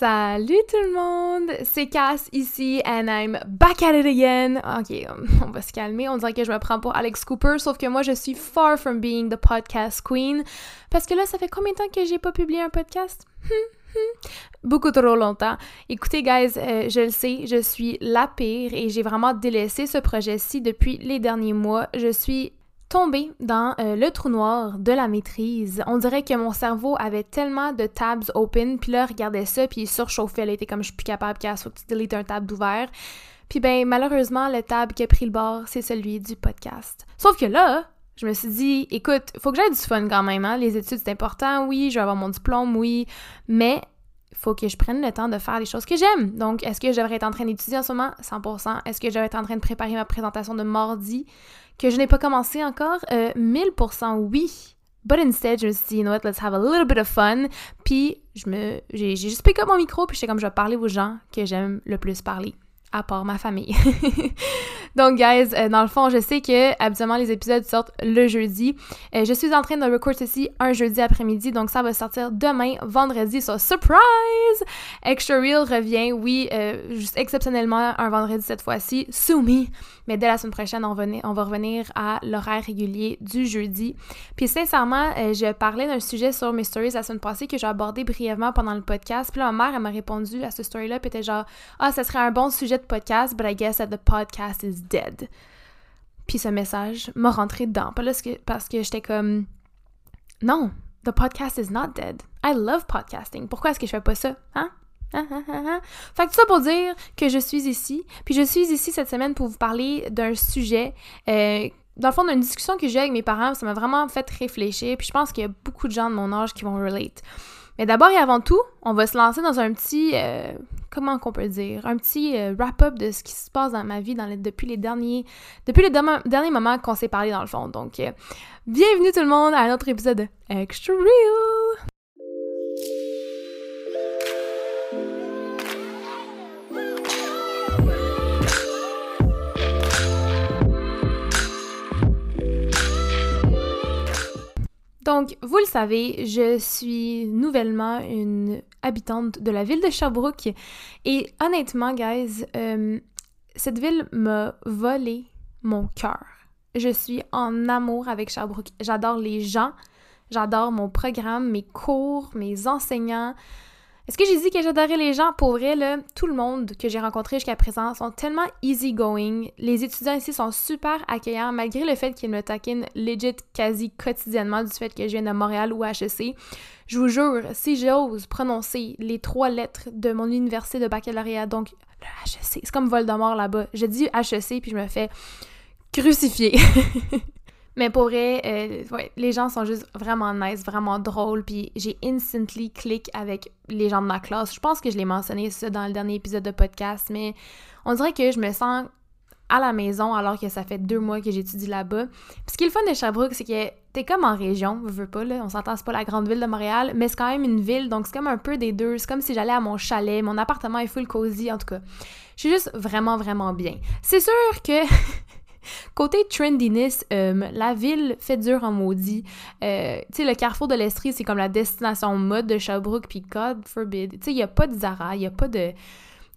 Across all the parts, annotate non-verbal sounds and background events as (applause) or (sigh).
Salut tout le monde, c'est Cass ici and I'm back at it again. Ok, on va se calmer, on dirait que je me prends pour Alex Cooper, sauf que moi je suis far from being the podcast queen parce que là ça fait combien de temps que j'ai pas publié un podcast? (laughs) Beaucoup trop longtemps. Écoutez, guys, euh, je le sais, je suis la pire et j'ai vraiment délaissé ce projet-ci depuis les derniers mois. Je suis tombée dans euh, le trou noir de la maîtrise. On dirait que mon cerveau avait tellement de tabs open, puis là, regardait ça, puis il surchauffait. Elle était comme, je suis plus capable, qu'il faut que tu tab d'ouvert. Puis ben, malheureusement, le tab qui a pris le bord, c'est celui du podcast. Sauf que là, je me suis dit, écoute, faut que j'aille du fun quand même, hein? Les études, c'est important, oui, je vais avoir mon diplôme, oui, mais faut que je prenne le temps de faire les choses que j'aime. Donc, est-ce que je devrais être en train d'étudier en ce moment? 100%. Est-ce que je devrais être en train de préparer ma présentation de mardi? Que je n'ai pas commencé encore? 1000% euh, oui. But instead, je me suis dit, you know what, let's have a little bit of fun. Puis, je me, j'ai, juste piqué mon micro, puis j'étais comme, je vais parler aux gens que j'aime le plus parler à part ma famille. (laughs) Donc, guys, euh, dans le fond, je sais que habituellement les épisodes sortent le jeudi. Euh, je suis en train de record ceci un jeudi après-midi, donc ça va sortir demain, vendredi. So, surprise! Extra Real revient, oui, euh, juste exceptionnellement un vendredi cette fois-ci, soumis. Mais dès la semaine prochaine, on, va revenir à l'horaire régulier du jeudi. Puis, sincèrement, je parlais d'un sujet sur mes stories la semaine passée que j'ai abordé brièvement pendant le podcast. Puis là, ma mère, elle m'a répondu à ce story-là, puis était genre, ah, ça serait un bon sujet podcast, but I guess that the podcast is dead. Puis ce message m'a rentré dedans. Parce que, parce que j'étais comme, non, the podcast is not dead. I love podcasting. Pourquoi est-ce que je fais pas ça? Hein? Hein, hein, hein fait que tout ça pour dire que je suis ici. Puis je suis ici cette semaine pour vous parler d'un sujet. Euh, dans le fond, d'une discussion que j'ai avec mes parents, ça m'a vraiment fait réfléchir. Puis je pense qu'il y a beaucoup de gens de mon âge qui vont relate. Mais d'abord et avant tout, on va se lancer dans un petit, euh, comment qu'on peut dire, un petit euh, wrap-up de ce qui se passe dans ma vie depuis les derniers, depuis les derniers moments qu'on s'est parlé dans le fond. Donc, bienvenue tout le monde à un autre épisode de Extra Real! Donc, vous le savez, je suis nouvellement une habitante de la ville de Sherbrooke et honnêtement, guys, euh, cette ville m'a volé mon cœur. Je suis en amour avec Sherbrooke. J'adore les gens, j'adore mon programme, mes cours, mes enseignants. Est-ce que j'ai dit que j'adorais les gens? Pour vrai, tout le monde que j'ai rencontré jusqu'à présent sont tellement easygoing. Les étudiants ici sont super accueillants, malgré le fait qu'ils me taquinent legit quasi quotidiennement du fait que je viens de Montréal ou HEC. Je vous jure, si j'ose prononcer les trois lettres de mon université de baccalauréat, donc le HEC, c'est comme Voldemort là-bas. Je dis HEC puis je me fais crucifier. (laughs) Mais pour vrai, euh, ouais, les gens sont juste vraiment nice, vraiment drôles, puis j'ai instantly click avec les gens de ma classe. Je pense que je l'ai mentionné ça dans le dernier épisode de podcast, mais on dirait que je me sens à la maison alors que ça fait deux mois que j'étudie là-bas. Puis ce qui est le fun de Sherbrooke, c'est que t'es comme en région, je veux pas, là, on s'entend, c'est pas la grande ville de Montréal, mais c'est quand même une ville, donc c'est comme un peu des deux. C'est comme si j'allais à mon chalet, mon appartement est full cozy, en tout cas. Je suis juste vraiment, vraiment bien. C'est sûr que (laughs) Côté trendiness, euh, la ville fait dur en maudit. Euh, tu sais, le carrefour de l'Estrie, c'est comme la destination mode de Sherbrooke, puis God forbid. Tu sais, il n'y a pas de Zara, il n'y a pas de...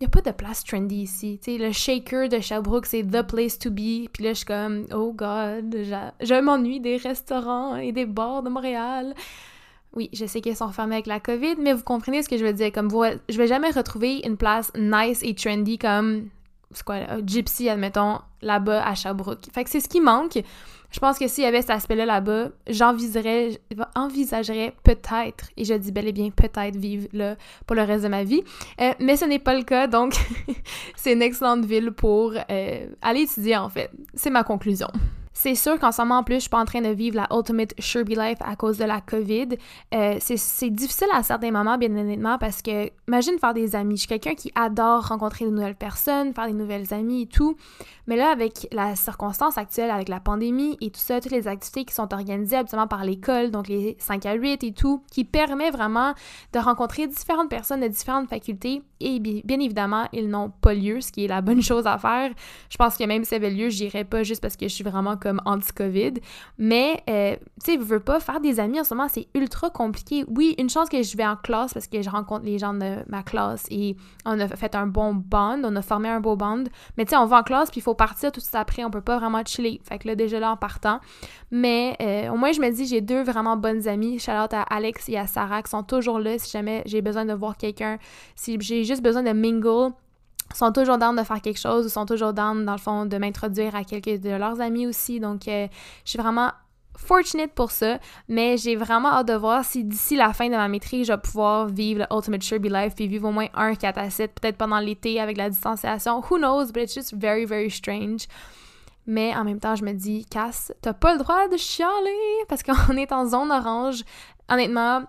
Il a de place trendy ici. Tu sais, le shaker de Sherbrooke, c'est the place to be. Puis là, je suis comme, oh God, je m'ennuie des restaurants et des bars de Montréal. Oui, je sais qu'ils sont fermés avec la COVID, mais vous comprenez ce que je veux dire. Comme vous, je vais jamais retrouver une place nice et trendy comme c'est quoi, Gypsy, admettons, là-bas à Sherbrooke. Fait que c'est ce qui manque. Je pense que s'il y avait cet aspect-là là-bas, j'envisagerais envisagerais peut-être, et je dis bel et bien peut-être vivre là pour le reste de ma vie. Euh, mais ce n'est pas le cas, donc (laughs) c'est une excellente ville pour euh, aller étudier en fait. C'est ma conclusion. C'est sûr qu'en ce moment, en plus, je suis pas en train de vivre la ultimate Sherby life à cause de la COVID. Euh, c'est difficile à certains moments, bien honnêtement, parce que, imagine faire des amis. Je suis quelqu'un qui adore rencontrer de nouvelles personnes, faire des nouvelles amies et tout. Mais là, avec la circonstance actuelle, avec la pandémie et tout ça, toutes les activités qui sont organisées habituellement par l'école, donc les 5 à 8 et tout, qui permet vraiment de rencontrer différentes personnes de différentes facultés. Et bien évidemment, ils n'ont pas lieu, ce qui est la bonne (laughs) chose à faire. Je pense que même si ça avait lieu, j'irais pas juste parce que je suis vraiment comme anti-COVID. Mais, euh, tu sais, veux pas faire des amis en ce moment, c'est ultra compliqué. Oui, une chance que je vais en classe parce que je rencontre les gens de ma classe et on a fait un bon bond, on a formé un beau bond. Mais tu sais, on va en classe puis il faut partir tout de suite après, on peut pas vraiment chiller. Fait que là, déjà là, en partant. Mais euh, au moins, je me dis, j'ai deux vraiment bonnes amies. Shout out à Alex et à Sarah qui sont toujours là si jamais j'ai besoin de voir quelqu'un, si j'ai juste besoin de mingle sont toujours down de faire quelque chose, ou sont toujours down, dans le fond, de m'introduire à quelques de leurs amis aussi. Donc, euh, je suis vraiment fortunate pour ça, mais j'ai vraiment hâte de voir si d'ici la fin de ma maîtrise, je vais pouvoir vivre le Ultimate Sherby Life puis vivre au moins un 4 à 7, peut-être pendant l'été avec la distanciation. Who knows, but it's just very, very strange. Mais en même temps, je me dis, Cass, t'as pas le droit de chialer parce qu'on (laughs) est en zone orange. Honnêtement,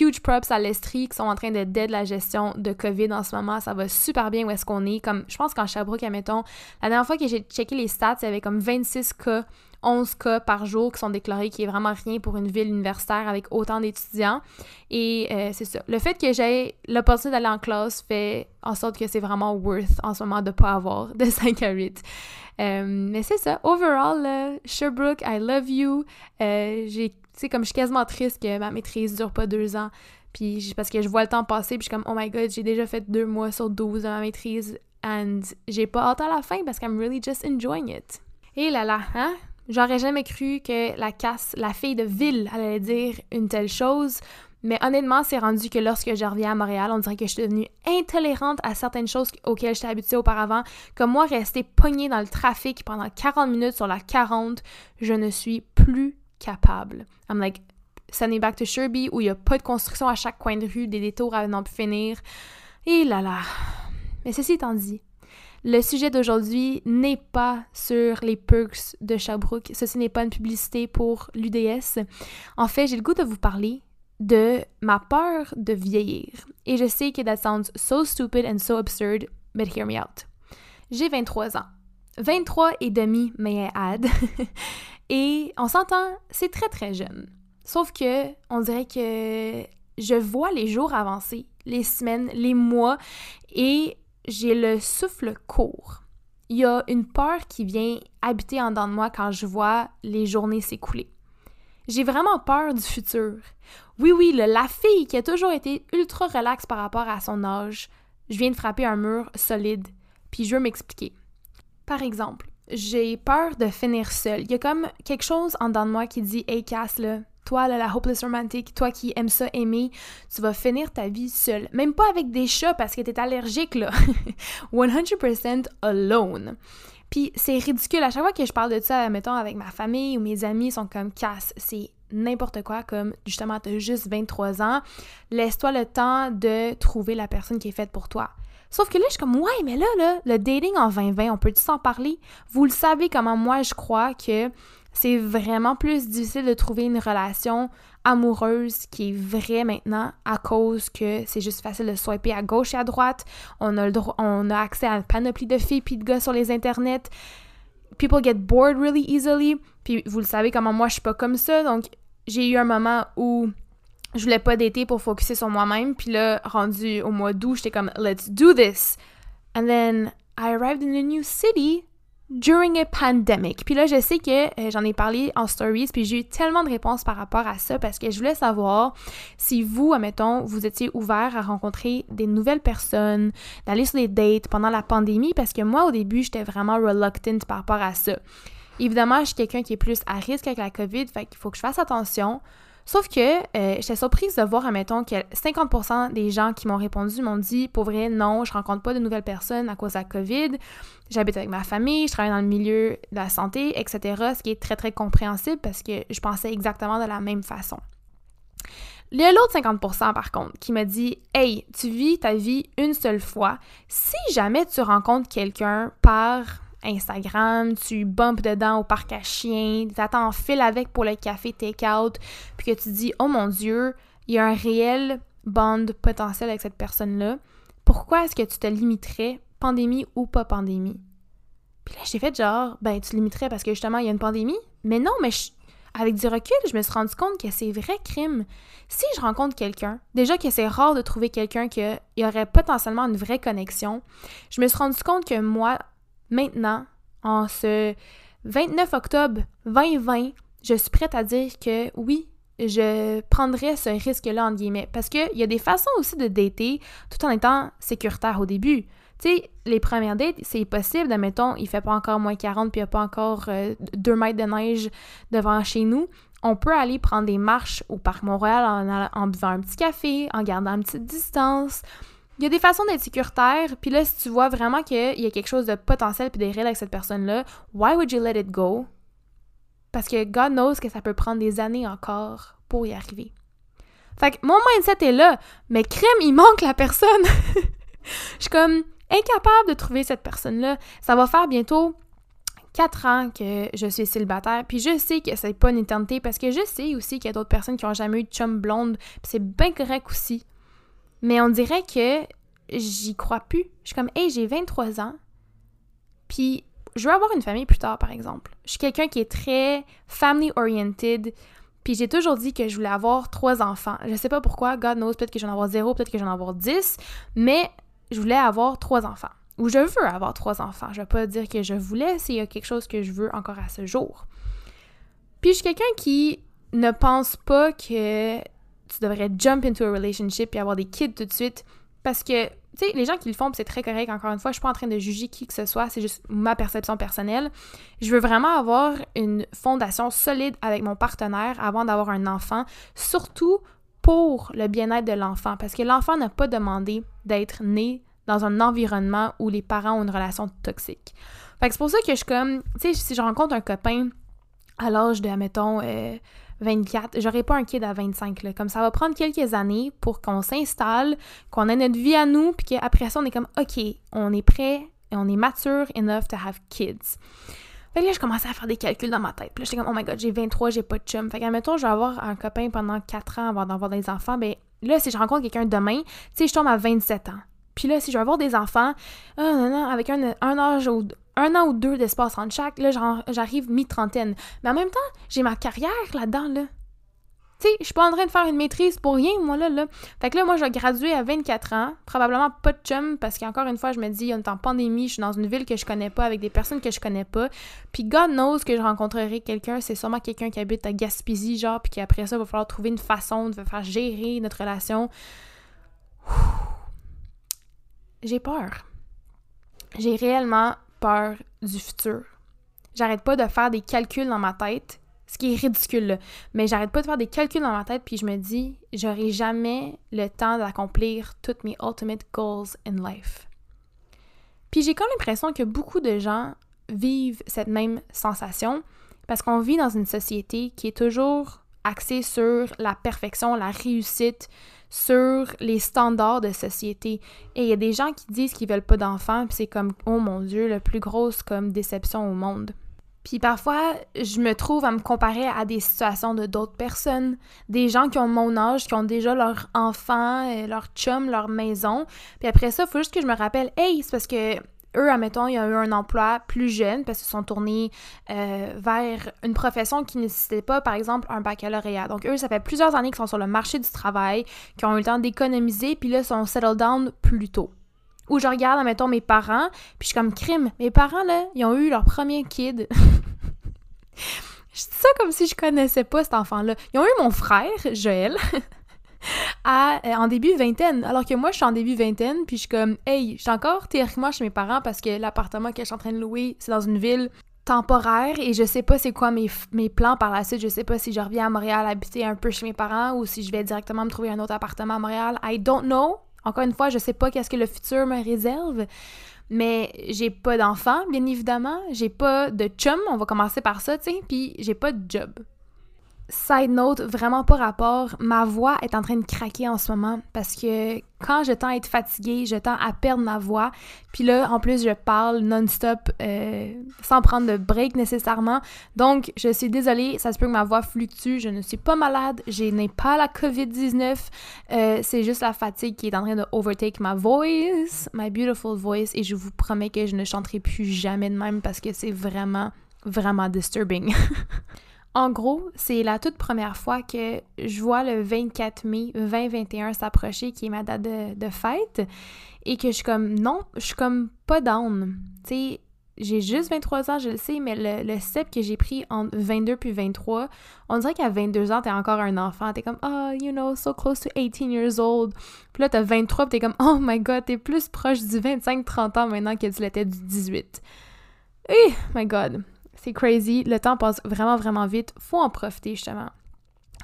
huge props à l'Estrie qui sont en train de dead la gestion de COVID en ce moment. Ça va super bien où est-ce qu'on est. Comme, je pense qu'en Sherbrooke, admettons, la dernière fois que j'ai checké les stats, il y avait comme 26 cas 11 cas par jour qui sont déclarés, qui est vraiment rien pour une ville universitaire avec autant d'étudiants. Et euh, c'est ça. Le fait que j'ai l'opportunité d'aller en classe fait en sorte que c'est vraiment worth en ce moment de pas avoir de (laughs) 5 à 8. Euh, mais c'est ça. Overall, Sherbrooke, I love you. Euh, j'ai sais, comme je suis quasiment triste que ma maîtrise dure pas deux ans. Puis parce que je vois le temps passer, puis je suis comme, oh my god, j'ai déjà fait deux mois sur 12 de ma maîtrise. And j'ai pas hâte à la fin parce que I'm really just enjoying it. Et là là, hein? J'aurais jamais cru que la casse, la fille de ville, allait dire une telle chose. Mais honnêtement, c'est rendu que lorsque je reviens à Montréal, on dirait que je suis devenue intolérante à certaines choses auxquelles j'étais habituée auparavant. Comme moi, rester pognée dans le trafic pendant 40 minutes sur la 40, je ne suis plus capable. I'm like, sending back to Sherby où il n'y a pas de construction à chaque coin de rue, des détours à n'en plus finir. Et là là. Mais ceci étant dit, le sujet d'aujourd'hui n'est pas sur les perks de Sherbrooke. Ceci n'est pas une publicité pour l'UDS. En fait, j'ai le goût de vous parler de ma peur de vieillir. Et je sais que that sounds so stupid and so absurd, but hear me out. J'ai 23 ans. 23 et demi, may I add. Et on s'entend, c'est très très jeune. Sauf que on dirait que je vois les jours avancer, les semaines, les mois, et j'ai le souffle court. Il y a une peur qui vient habiter en dedans de moi quand je vois les journées s'écouler. J'ai vraiment peur du futur. Oui, oui, la fille qui a toujours été ultra relaxe par rapport à son âge, je viens de frapper un mur solide, puis je veux m'expliquer. Par exemple, j'ai peur de finir seule. Il y a comme quelque chose en dedans de moi qui dit Hey Cass, là, toi, là, la hopeless romantic, toi qui aimes ça aimer, tu vas finir ta vie seule. Même pas avec des chats parce que t'es allergique, là. (laughs) 100% alone. Puis c'est ridicule. À chaque fois que je parle de ça, mettons, avec ma famille ou mes amis, ils sont comme Cass, c'est n'importe quoi, comme justement, t'as juste 23 ans. Laisse-toi le temps de trouver la personne qui est faite pour toi. Sauf que là, je suis comme, ouais, mais là, là, le dating en 2020, on peut-tu s'en parler? Vous le savez comment moi, je crois que c'est vraiment plus difficile de trouver une relation amoureuse qui est vraie maintenant à cause que c'est juste facile de swiper à gauche et à droite. On a, le on a accès à une panoplie de filles puis de gars sur les internets. People get bored really easily. Puis vous le savez comment moi je suis pas comme ça. Donc j'ai eu un moment où je voulais pas d'été pour focuser sur moi-même. Puis là, rendu au mois d'août, j'étais comme, let's do this. And then I arrived in a new city during a pandemic. Puis là, je sais que euh, j'en ai parlé en stories, puis j'ai eu tellement de réponses par rapport à ça parce que je voulais savoir si vous, admettons, vous étiez ouvert à rencontrer des nouvelles personnes, d'aller sur des dates pendant la pandémie, parce que moi, au début, j'étais vraiment reluctant par rapport à ça. Évidemment, je suis quelqu'un qui est plus à risque avec la COVID, fait qu'il faut que je fasse attention. Sauf que euh, j'étais surprise de voir, admettons, que 50% des gens qui m'ont répondu m'ont dit, pour non, je rencontre pas de nouvelles personnes à cause de la COVID, j'habite avec ma famille, je travaille dans le milieu de la santé, etc., ce qui est très, très compréhensible parce que je pensais exactement de la même façon. Il y a l'autre 50% par contre qui m'a dit Hey, tu vis ta vie une seule fois. Si jamais tu rencontres quelqu'un par Instagram, tu bumpes dedans au parc à chiens, t'attends en file avec pour le café take-out, puis que tu dis Oh mon Dieu, il y a un réel bond potentiel avec cette personne-là, pourquoi est-ce que tu te limiterais, pandémie ou pas pandémie? Puis là, j'ai fait genre, ben, tu limiterais parce que justement, il y a une pandémie. Mais non, mais avec du recul, je me suis rendu compte que c'est vrai crime. Si je rencontre quelqu'un, déjà que c'est rare de trouver quelqu'un qui aurait potentiellement une vraie connexion, je me suis rendu compte que moi, maintenant, en ce 29 octobre 2020, je suis prête à dire que oui, je prendrais ce risque-là, entre guillemets. Parce qu'il y a des façons aussi de dater tout en étant sécuritaire au début. Tu sais, les premières dates, c'est possible, admettons, il fait pas encore moins 40 puis il n'y a pas encore 2 euh, mètres de neige devant chez nous. On peut aller prendre des marches au Parc Montréal en buvant un petit café, en gardant une petite distance. Il y a des façons d'être sécuritaire, puis là, si tu vois vraiment qu'il y a quelque chose de potentiel puis de réel avec cette personne-là, why would you let it go? Parce que God knows que ça peut prendre des années encore pour y arriver. Fait que mon mindset est là, mais crème, il manque la personne. (laughs) Je suis comme incapable de trouver cette personne-là. Ça va faire bientôt quatre ans que je suis célibataire, puis je sais que c'est pas une éternité parce que je sais aussi qu'il y a d'autres personnes qui ont jamais eu de chum blonde, puis c'est bien correct aussi. Mais on dirait que j'y crois plus. Je suis comme, hey, j'ai 23 ans, puis je veux avoir une famille plus tard, par exemple. Je suis quelqu'un qui est très family-oriented, puis j'ai toujours dit que je voulais avoir trois enfants. Je sais pas pourquoi, God knows, peut-être que j'en avoir zéro, peut-être que j'en avoir dix, mais je voulais avoir trois enfants. Ou je veux avoir trois enfants. Je vais pas dire que je voulais, s'il y a quelque chose que je veux encore à ce jour. Puis je suis quelqu'un qui ne pense pas que tu devrais jump into a relationship et avoir des kids tout de suite parce que, tu sais, les gens qui le font, c'est très correct, encore une fois, je suis pas en train de juger qui que ce soit, c'est juste ma perception personnelle. Je veux vraiment avoir une fondation solide avec mon partenaire avant d'avoir un enfant, surtout pour le bien-être de l'enfant, parce que l'enfant n'a pas demandé d'être né dans un environnement où les parents ont une relation toxique. Fait que c'est pour ça que je suis comme, tu sais, si je rencontre un copain à l'âge de, admettons, euh, 24, j'aurai pas un kid à 25. Là. Comme ça va prendre quelques années pour qu'on s'installe, qu'on ait notre vie à nous, puis qu'après ça, on est comme, OK, on est prêt et on est mature enough to have kids. Fait que là, je commençais à faire des calculs dans ma tête. Puis là, j'étais comme, oh my god, j'ai 23, j'ai pas de chum. Fait que, admettons, je vais avoir un copain pendant 4 ans avant d'avoir des enfants. Ben là, si je rencontre quelqu'un demain, tu sais, je tombe à 27 ans. Puis là, si je veux avoir des enfants, oh, non, non, avec un, un âge ou un an ou deux d'espace entre chaque, là, j'arrive mi-trentaine. Mais en même temps, j'ai ma carrière là-dedans, là. Tu sais, je suis pas en train de faire une maîtrise pour rien, moi, là, là. Fait que là, moi, je vais graduer à 24 ans. Probablement pas de chum, parce qu'encore une fois, je me dis, on est en pandémie, je suis dans une ville que je connais pas, avec des personnes que je connais pas. Puis God knows que je rencontrerai quelqu'un, c'est sûrement quelqu'un qui habite à Gaspésie, genre, puis qu'après ça, il va falloir trouver une façon de faire gérer notre relation. J'ai peur. J'ai réellement peur du futur. J'arrête pas de faire des calculs dans ma tête, ce qui est ridicule, mais j'arrête pas de faire des calculs dans ma tête, puis je me dis, j'aurai jamais le temps d'accomplir toutes mes ultimate goals in life. Puis j'ai comme l'impression que beaucoup de gens vivent cette même sensation parce qu'on vit dans une société qui est toujours axée sur la perfection, la réussite, sur les standards de société. Et il y a des gens qui disent qu'ils veulent pas d'enfants, puis c'est comme, oh mon Dieu, la plus grosse comme déception au monde. Puis parfois, je me trouve à me comparer à des situations de d'autres personnes, des gens qui ont mon âge, qui ont déjà leur enfant, euh, leur chum, leur maison. Puis après ça, il faut juste que je me rappelle, hey, c'est parce que eux, admettons, ils ont eu un emploi plus jeune parce qu'ils sont tournés euh, vers une profession qui ne nécessitait pas, par exemple, un baccalauréat. Donc, eux, ça fait plusieurs années qu'ils sont sur le marché du travail, qui ont eu le temps d'économiser, puis là, ils sont settled down plus tôt. Ou je regarde, admettons, mes parents, puis je suis comme crime. Mes parents, là, ils ont eu leur premier kid. (laughs) je dis ça comme si je connaissais pas cet enfant-là. Ils ont eu mon frère, Joël. (laughs) à, euh, en début vingtaine. Alors que moi, je suis en début vingtaine, puis je suis comme, hey, je suis encore théoriquement chez mes parents parce que l'appartement que je suis en train de louer, c'est dans une ville temporaire et je sais pas c'est quoi mes, mes plans par la suite. Je sais pas si je reviens à Montréal habiter un peu chez mes parents ou si je vais directement me trouver un autre appartement à Montréal. I don't know. Encore une fois, je sais pas qu'est-ce que le futur me réserve. Mais j'ai pas d'enfant, bien évidemment. J'ai pas de chum, on va commencer par ça, tu sais. Puis j'ai pas de job. Side note, vraiment pas rapport, ma voix est en train de craquer en ce moment parce que quand je tends à être fatiguée, je tends à perdre ma voix. Puis là, en plus, je parle non-stop euh, sans prendre de break nécessairement. Donc, je suis désolée, ça se peut que ma voix fluctue. Je ne suis pas malade, je n'ai pas la COVID-19. Euh, c'est juste la fatigue qui est en train de overtake ma voice, my beautiful voice. Et je vous promets que je ne chanterai plus jamais de même parce que c'est vraiment, vraiment disturbing. (laughs) En gros, c'est la toute première fois que je vois le 24 mai 2021 s'approcher, qui est ma date de, fête, et que je suis comme, non, je suis comme pas down. Tu sais, j'ai juste 23 ans, je le sais, mais le, step que j'ai pris entre 22 puis 23, on dirait qu'à 22 ans, t'es encore un enfant. T'es comme, oh, you know, so close to 18 years old. Puis là, t'as 23, puis t'es comme, oh my god, t'es plus proche du 25-30 ans maintenant que tu l'étais du 18. Eh, my god, crazy. Le temps passe vraiment, vraiment vite. Faut en profiter, justement.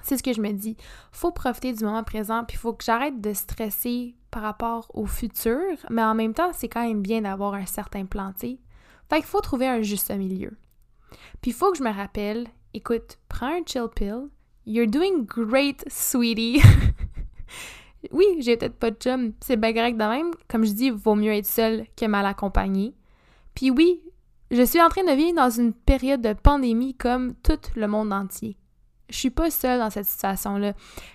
C'est ce que je me dis. Faut profiter du moment présent, puis faut que j'arrête de stresser par rapport au futur, mais en même temps, c'est quand même bien d'avoir un certain plan, tu Fait qu'il faut trouver un juste milieu. Puis faut que je me rappelle, écoute, prends un chill pill. You're doing great, sweetie. (laughs) oui, j'ai peut-être pas de chum, c'est bien correct de même. Comme je dis, vaut mieux être seul que mal accompagné. Puis oui, je suis en train de vivre dans une période de pandémie comme tout le monde entier. Je suis pas seule dans cette situation-là.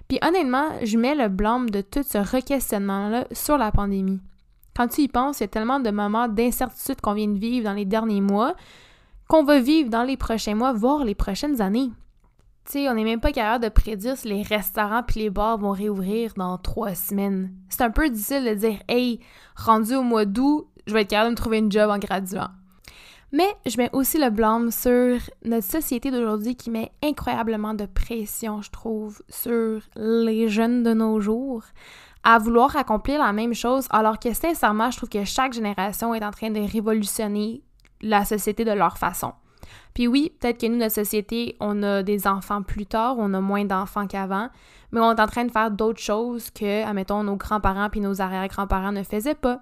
Puis honnêtement, je mets le blâme de tout ce requestionnement-là sur la pandémie. Quand tu y penses, il y a tellement de moments d'incertitude qu'on vient de vivre dans les derniers mois qu'on va vivre dans les prochains mois, voire les prochaines années. Tu sais, on n'est même pas capable de prédire si les restaurants puis les bars vont réouvrir dans trois semaines. C'est un peu difficile de dire, hey, rendu au mois d'août, je vais être capable de me trouver une job en graduant. Mais je mets aussi le blâme sur notre société d'aujourd'hui qui met incroyablement de pression, je trouve, sur les jeunes de nos jours à vouloir accomplir la même chose, alors que sincèrement, je trouve que chaque génération est en train de révolutionner la société de leur façon. Puis oui, peut-être que nous, notre société, on a des enfants plus tard, on a moins d'enfants qu'avant, mais on est en train de faire d'autres choses que, admettons, nos grands-parents puis nos arrière-grands-parents ne faisaient pas.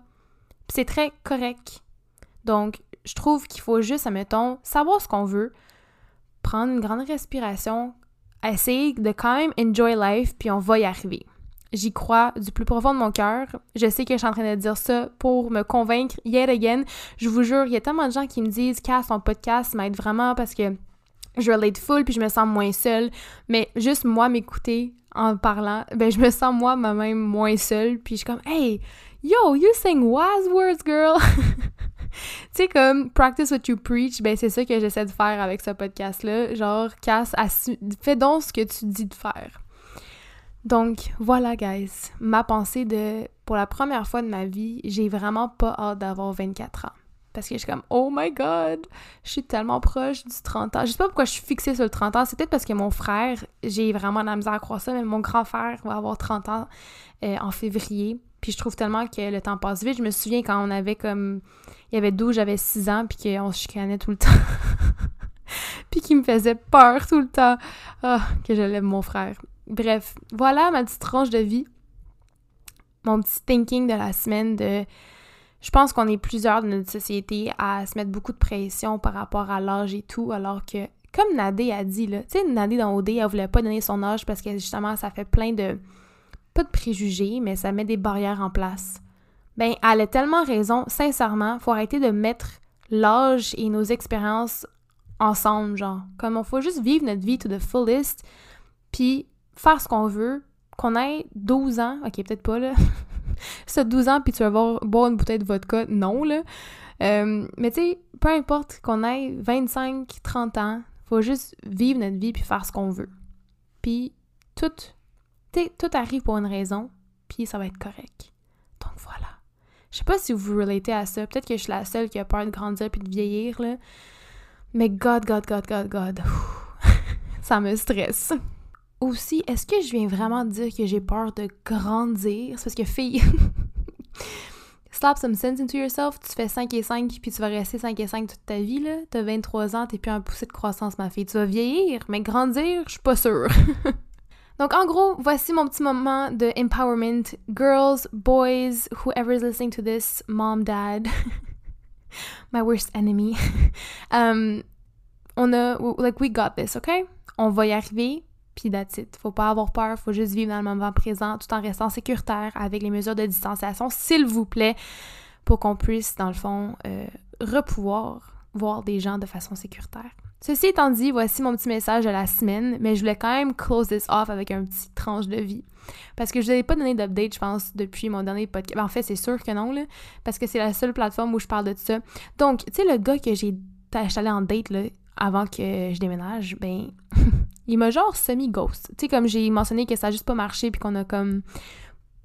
Puis c'est très correct. Donc, je trouve qu'il faut juste, admettons, savoir ce qu'on veut, prendre une grande respiration, essayer de quand même enjoy life, puis on va y arriver. J'y crois du plus profond de mon cœur. Je sais que je suis en train de dire ça pour me convaincre yet again. Je vous jure, il y a tellement de gens qui me disent Casse ton podcast m'aide vraiment parce que je relate full puis je me sens moins seule. Mais juste moi m'écouter en parlant, ben je me sens moi même moins seule. Puis je suis comme Hey, yo, you sing wise words, girl! (laughs) sais, comme practice what you preach, ben c'est ça que j'essaie de faire avec ce podcast-là. Genre, casse, fais donc ce que tu dis de faire. Donc, voilà, guys. Ma pensée de. Pour la première fois de ma vie, j'ai vraiment pas hâte d'avoir 24 ans. Parce que je suis comme, oh my god, je suis tellement proche du 30 ans. Je sais pas pourquoi je suis fixée sur le 30 ans. C'est peut-être parce que mon frère, j'ai vraiment la misère à croire ça, mais mon grand frère va avoir 30 ans euh, en février. Puis je trouve tellement que le temps passe vite. Je me souviens quand on avait comme. Il y avait 12, j'avais 6 ans, puis qu'on se chicanait tout le (laughs) temps. puis qui me faisait peur tout le temps. Ah, que je l'aime, mon frère. Bref, voilà ma petite tranche de vie. Mon petit thinking de la semaine de. Je pense qu'on est plusieurs de notre société à se mettre beaucoup de pression par rapport à l'âge et tout, alors que, comme Nadé a dit, là, tu sais, Nadé dans OD, elle voulait pas donner son âge parce que justement, ça fait plein de pas de préjugés, mais ça met des barrières en place. Ben, elle a tellement raison. Sincèrement, faut arrêter de mettre l'âge et nos expériences ensemble, genre. Comme on faut juste vivre notre vie to the fullest, puis faire ce qu'on veut, qu'on ait 12 ans, ok, peut-être pas, là. (laughs) ça 12 ans, puis tu vas boire, boire une bouteille de vodka, non, là. Euh, mais tu sais, peu importe qu'on ait 25, 30 ans, faut juste vivre notre vie puis faire ce qu'on veut. Puis tout tout arrive pour une raison, puis ça va être correct. Donc voilà. Je sais pas si vous vous relatez à ça. Peut-être que je suis la seule qui a peur de grandir puis de vieillir, là. Mais God, God, God, God, God. (laughs) ça me stresse. Aussi, est-ce que je viens vraiment dire que j'ai peur de grandir? C'est parce que fille. (laughs) Slap some sense into yourself. Tu fais 5 et 5 puis tu vas rester 5 et 5 toute ta vie, là. T'as 23 ans, t'es plus un poussé de croissance, ma fille. Tu vas vieillir, mais grandir, je suis pas sûre. (laughs) Donc, en gros, voici mon petit moment de empowerment. Girls, boys, whoever is listening to this, mom, dad, (laughs) my worst enemy. (laughs) um, on a, like, we got this, OK? On va y arriver, puis that's it. Faut pas avoir peur, faut juste vivre dans le moment présent tout en restant sécuritaire avec les mesures de distanciation, s'il vous plaît, pour qu'on puisse, dans le fond, euh, repouvoir voir des gens de façon sécuritaire. Ceci étant dit, voici mon petit message de la semaine, mais je voulais quand même close this off avec un petit tranche de vie. Parce que je n'avais pas donné d'update, je pense, depuis mon dernier podcast. Ben, en fait, c'est sûr que non, là, parce que c'est la seule plateforme où je parle de ça. Donc, tu sais, le gars que j'ai allé en date là, avant que je déménage, ben, (laughs) il m'a genre semi-ghost. Tu sais, comme j'ai mentionné que ça a juste pas marché, puis qu'on a comme.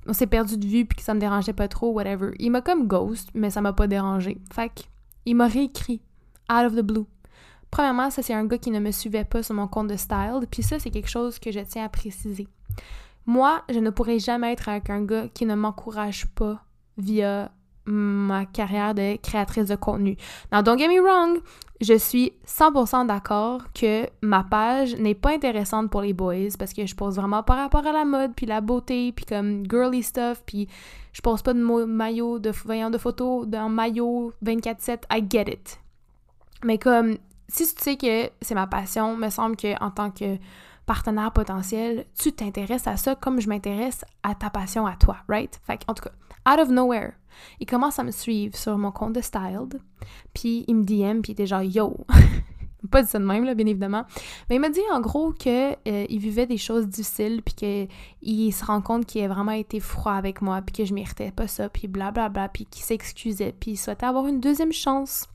On s'est perdu de vue, puis que ça me dérangeait pas trop, whatever. Il m'a comme ghost, mais ça m'a pas dérangé. Fait que Il m'a réécrit, out of the blue. Premièrement, ça c'est un gars qui ne me suivait pas sur mon compte de style, puis ça c'est quelque chose que je tiens à préciser. Moi, je ne pourrais jamais être avec un gars qui ne m'encourage pas via ma carrière de créatrice de contenu. Now, don't get me wrong, je suis 100% d'accord que ma page n'est pas intéressante pour les boys parce que je pose vraiment par rapport à la mode, puis la beauté, puis comme girly stuff, puis je pose pas de maillot, de voyant de photos d'un maillot 24-7, I get it. Mais comme, si tu sais que c'est ma passion, me semble que en tant que partenaire potentiel, tu t'intéresses à ça comme je m'intéresse à ta passion à toi, right? Fait en tout cas, out of nowhere, il commence à me suivre sur mon compte de Styled, puis il me DM, puis il était genre « Yo! (laughs) » Pas dit ça de même, là, bien évidemment. Mais il m'a dit en gros qu'il euh, vivait des choses difficiles, puis qu'il se rend compte qu'il a vraiment été froid avec moi, puis que je méritais pas ça, puis blablabla, puis qu'il s'excusait, puis il souhaitait avoir une deuxième chance.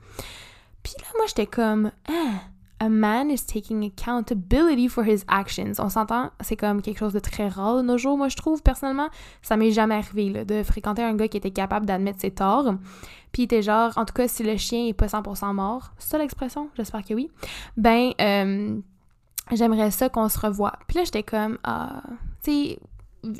Puis là, moi, j'étais comme « Ah! » a man is taking accountability for his actions. On s'entend, c'est comme quelque chose de très rare de nos jours, moi je trouve personnellement. Ça m'est jamais arrivé là, de fréquenter un gars qui était capable d'admettre ses torts. Puis il était genre, en tout cas, si le chien est pas 100% mort, c'est ça l'expression? J'espère que oui. Ben, euh, j'aimerais ça qu'on se revoie. Puis là, j'étais comme, ah, tu sais,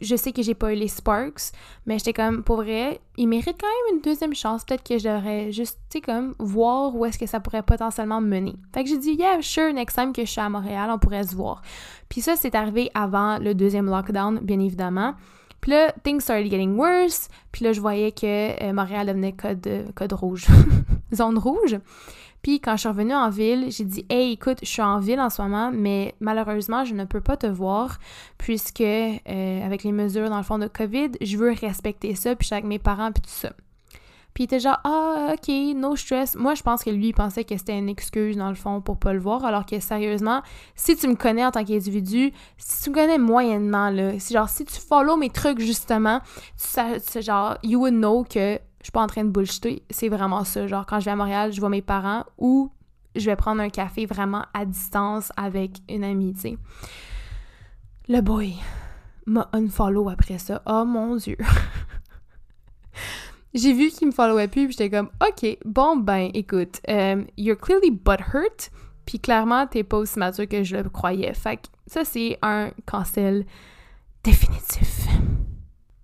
je sais que j'ai pas eu les Sparks, mais j'étais comme, pour vrai, il mérite quand même une deuxième chance. Peut-être que je devrais juste, tu sais, comme, voir où est-ce que ça pourrait potentiellement mener. Fait que j'ai dit, yeah, sure, next time que je suis à Montréal, on pourrait se voir. Puis ça, c'est arrivé avant le deuxième lockdown, bien évidemment. Puis là, things started getting worse. Puis là, je voyais que euh, Montréal devenait code, code rouge. (laughs) Zone rouge. Puis quand je suis revenue en ville, j'ai dit Hey, écoute, je suis en ville en ce moment, mais malheureusement, je ne peux pas te voir puisque euh, avec les mesures dans le fond de COVID, je veux respecter ça, puis avec mes parents, puis tout ça. Puis il était genre Ah, ok, no stress. Moi, je pense que lui, il pensait que c'était une excuse dans le fond pour pas le voir, alors que sérieusement, si tu me connais en tant qu'individu, si tu me connais moyennement, là, si genre si tu follow mes trucs justement, tu genre, you would know que je suis pas en train de bullshiter, c'est vraiment ça. Genre, quand je vais à Montréal, je vois mes parents ou je vais prendre un café vraiment à distance avec une amie, tu sais. Le boy m'a unfollow après ça. Oh mon dieu! (laughs) J'ai vu qu'il me followait plus, puis j'étais comme, OK, bon ben, écoute, um, you're clearly butthurt, puis clairement, t'es pas aussi mature que je le croyais. Fait que ça, c'est un cancel définitif.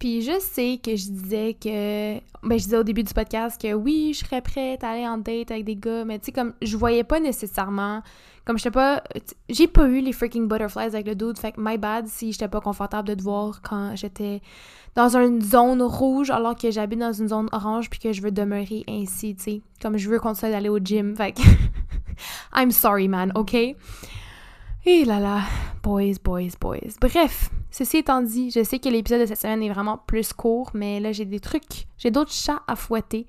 Puis je sais que je disais que. Ben, je disais au début du podcast que oui, je serais prête à aller en date avec des gars, mais tu sais, comme je voyais pas nécessairement. Comme j'étais pas. J'ai pas eu les freaking butterflies avec le dude, fait que my bad si j'étais pas confortable de te voir quand j'étais dans une zone rouge alors que j'habite dans une zone orange puis que je veux demeurer ainsi, tu sais. Comme je veux continuer d'aller au gym, fait que. (laughs) I'm sorry, man, ok? Et là là, boys, boys, boys. Bref, ceci étant dit, je sais que l'épisode de cette semaine est vraiment plus court, mais là j'ai des trucs, j'ai d'autres chats à fouetter.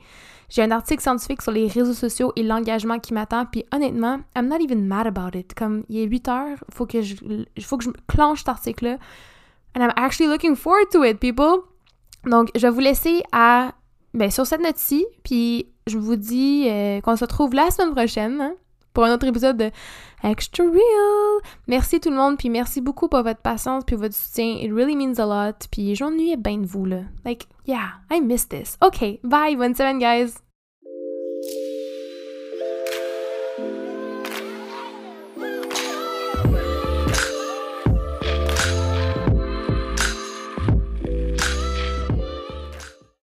J'ai un article scientifique sur les réseaux sociaux et l'engagement qui m'attend, puis honnêtement, I'm not even mad about it. Comme il est 8 heures, faut que je, faut que je clenche cet article-là. And I'm actually looking forward to it, people. Donc, je vais vous laisser à, ben, sur cette note-ci, puis je vous dis euh, qu'on se retrouve la semaine prochaine. Hein pour un autre épisode de Extra Real. Merci tout le monde, puis merci beaucoup pour votre patience puis votre soutien. It really means a lot. Puis j'ennuyais bien de vous, là. Like, yeah, I miss this. OK, bye, bonne semaine, guys!